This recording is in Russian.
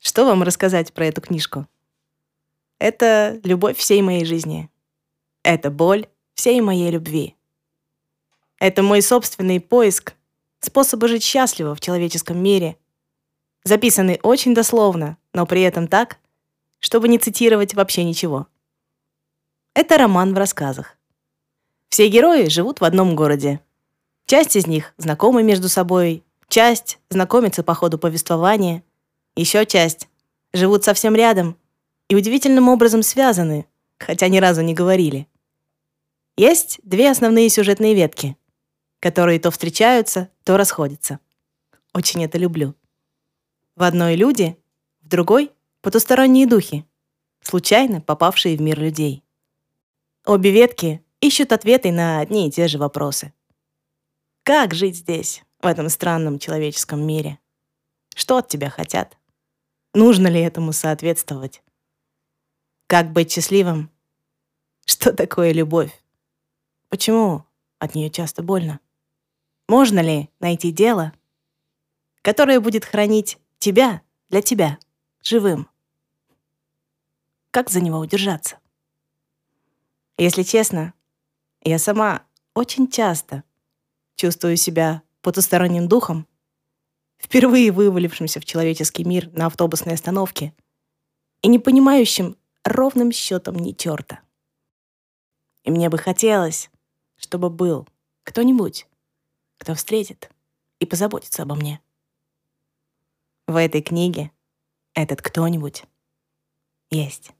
Что вам рассказать про эту книжку? Это любовь всей моей жизни. Это боль всей моей любви. Это мой собственный поиск способа жить счастливо в человеческом мире, записанный очень дословно, но при этом так, чтобы не цитировать вообще ничего. Это роман в рассказах. Все герои живут в одном городе. Часть из них знакомы между собой, часть знакомится по ходу повествования, еще часть живут совсем рядом и удивительным образом связаны, хотя ни разу не говорили. Есть две основные сюжетные ветки, которые то встречаются, то расходятся. Очень это люблю. В одной люди, в другой — потусторонние духи, случайно попавшие в мир людей. Обе ветки ищут ответы на одни и те же вопросы. Как жить здесь, в этом странном человеческом мире? Что от тебя хотят? Нужно ли этому соответствовать? Как быть счастливым? Что такое любовь? Почему от нее часто больно? Можно ли найти дело, которое будет хранить тебя для тебя живым? Как за него удержаться? Если честно, я сама очень часто чувствую себя потусторонним духом, впервые вывалившимся в человеческий мир на автобусной остановке и не понимающим ровным счетом не черта. И мне бы хотелось, чтобы был кто-нибудь, кто встретит и позаботится обо мне. В этой книге этот кто-нибудь есть.